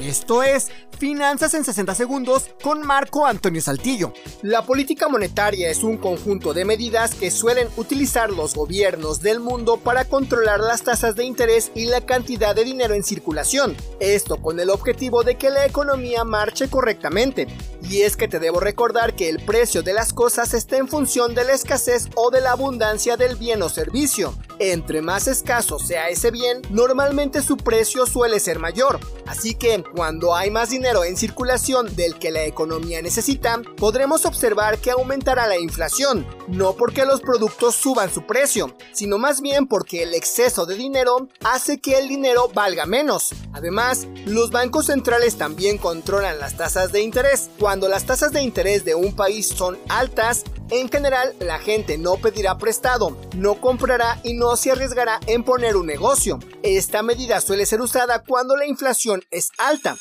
Esto es Finanzas en 60 segundos con Marco Antonio Saltillo. La política monetaria es un conjunto de medidas que suelen utilizar los gobiernos del mundo para controlar las tasas de interés y la cantidad de dinero en circulación. Esto con el objetivo de que la economía marche correctamente. Y es que te debo recordar que el precio de las cosas está en función de la escasez o de la abundancia del bien o servicio. Entre más escaso sea ese bien, normalmente su precio suele ser mayor. Así que cuando hay más dinero en circulación del que la economía necesita, podremos observar que aumentará la inflación, no porque los productos suban su precio, sino más bien porque el exceso de dinero hace que el dinero valga menos. Además, los bancos centrales también controlan las tasas de interés. Cuando las tasas de interés de un país son altas, en general, la gente no pedirá prestado, no comprará y no se arriesgará en poner un negocio. Esta medida suele ser usada cuando la inflación es alta,